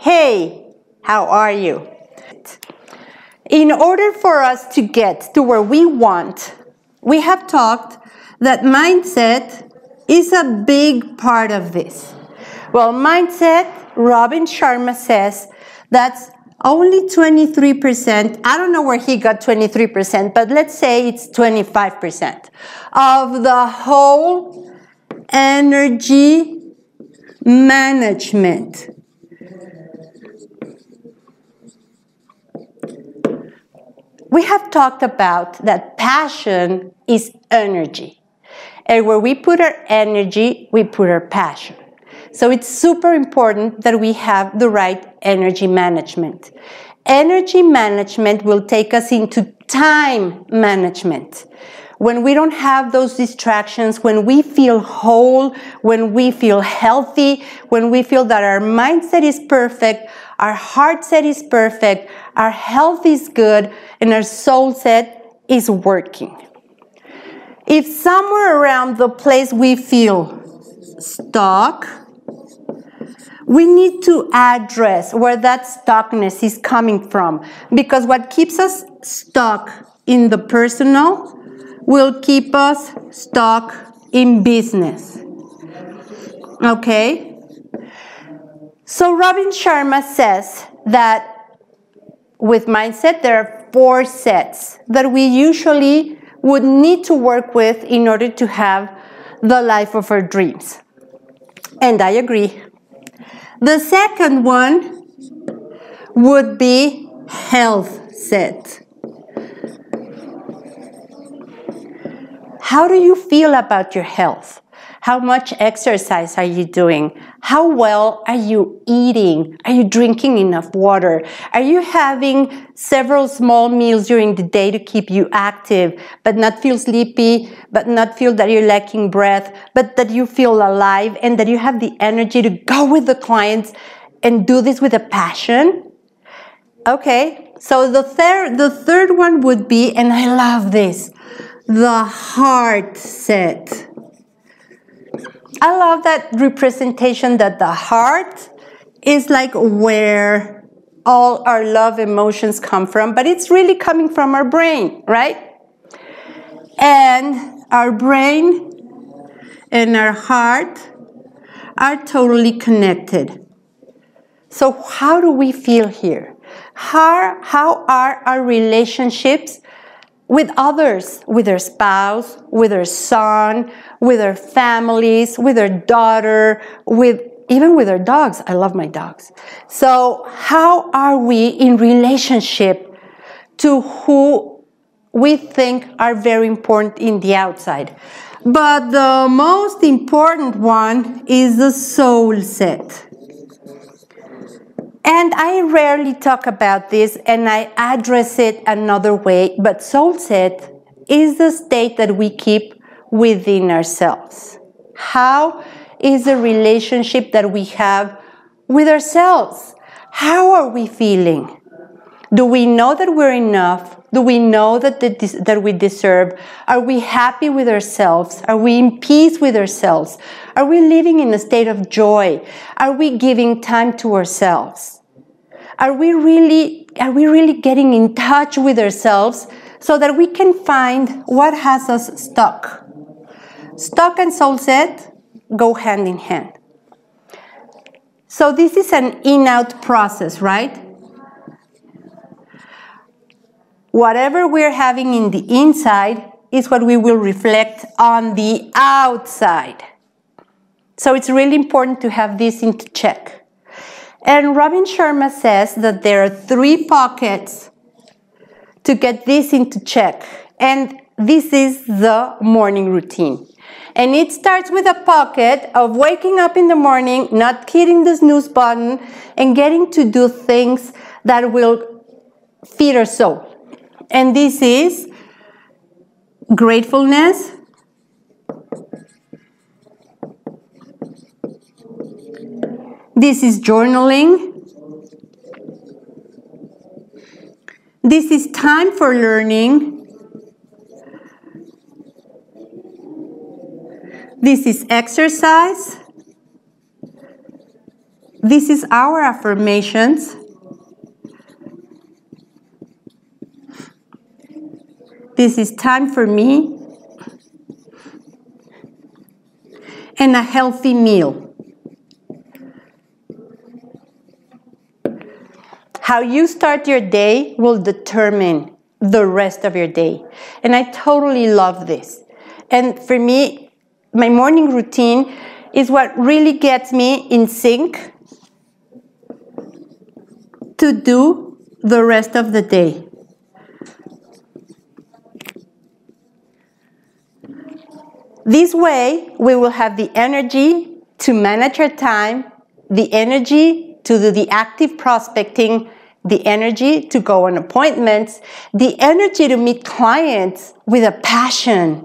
Hey, how are you? In order for us to get to where we want, we have talked that mindset is a big part of this. Well, mindset, Robin Sharma says that's only 23%. I don't know where he got 23%, but let's say it's 25% of the whole energy management. We have talked about that passion is energy. And where we put our energy, we put our passion. So it's super important that we have the right energy management. Energy management will take us into time management. When we don't have those distractions, when we feel whole, when we feel healthy, when we feel that our mindset is perfect, our heart set is perfect, our health is good, and our soul set is working. If somewhere around the place we feel stuck, we need to address where that stuckness is coming from because what keeps us stuck in the personal will keep us stuck in business. Okay? So Robin Sharma says that with mindset, there are four sets that we usually would need to work with in order to have the life of our dreams. And I agree. The second one would be health set. How do you feel about your health? How much exercise are you doing? How well are you eating? Are you drinking enough water? Are you having several small meals during the day to keep you active, but not feel sleepy, but not feel that you're lacking breath, but that you feel alive and that you have the energy to go with the clients and do this with a passion? Okay, so the third, the third one would be, and I love this, the heart set. I love that representation that the heart is like where all our love emotions come from, but it's really coming from our brain, right? And our brain and our heart are totally connected. So, how do we feel here? How, how are our relationships with others, with their spouse, with their son, with their families, with their daughter, with even with their dogs. I love my dogs. So, how are we in relationship to who we think are very important in the outside? But the most important one is the soul set. And I rarely talk about this and I address it another way, but soul set is the state that we keep within ourselves. How is the relationship that we have with ourselves. How are we feeling? Do we know that we're enough? Do we know that, the, that we deserve? Are we happy with ourselves? Are we in peace with ourselves? Are we living in a state of joy? Are we giving time to ourselves? Are we really, are we really getting in touch with ourselves so that we can find what has us stuck? Stuck and soul set go hand in hand. So this is an in-out process, right? Whatever we're having in the inside is what we will reflect on the outside. So it's really important to have this into check. And Robin Sharma says that there are three pockets to get this into check. And this is the morning routine. And it starts with a pocket of waking up in the morning, not hitting the snooze button, and getting to do things that will feed our soul. And this is gratefulness, this is journaling, this is time for learning. This is exercise. This is our affirmations. This is time for me and a healthy meal. How you start your day will determine the rest of your day. And I totally love this. And for me, my morning routine is what really gets me in sync to do the rest of the day. This way, we will have the energy to manage our time, the energy to do the active prospecting, the energy to go on appointments, the energy to meet clients with a passion,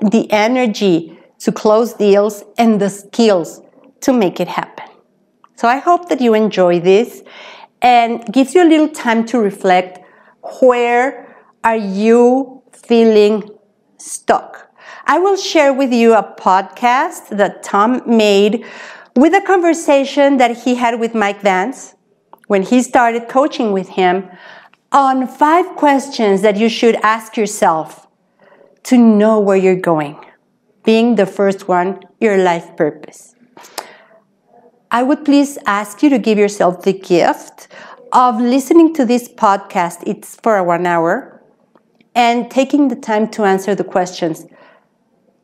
the energy to close deals, and the skills to make it happen. So I hope that you enjoy this and gives you a little time to reflect where are you feeling stuck? I will share with you a podcast that Tom made with a conversation that he had with Mike Vance when he started coaching with him on five questions that you should ask yourself to know where you're going. Being the first one, your life purpose. I would please ask you to give yourself the gift of listening to this podcast. It's for one hour and taking the time to answer the questions.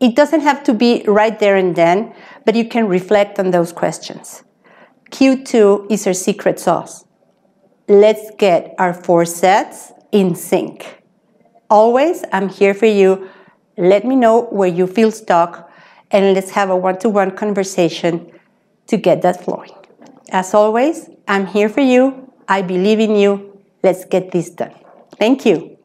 It doesn't have to be right there and then, but you can reflect on those questions. Q2 is our secret sauce. Let's get our four sets in sync. Always, I'm here for you. Let me know where you feel stuck, and let's have a one to one conversation to get that flowing. As always, I'm here for you. I believe in you. Let's get this done. Thank you.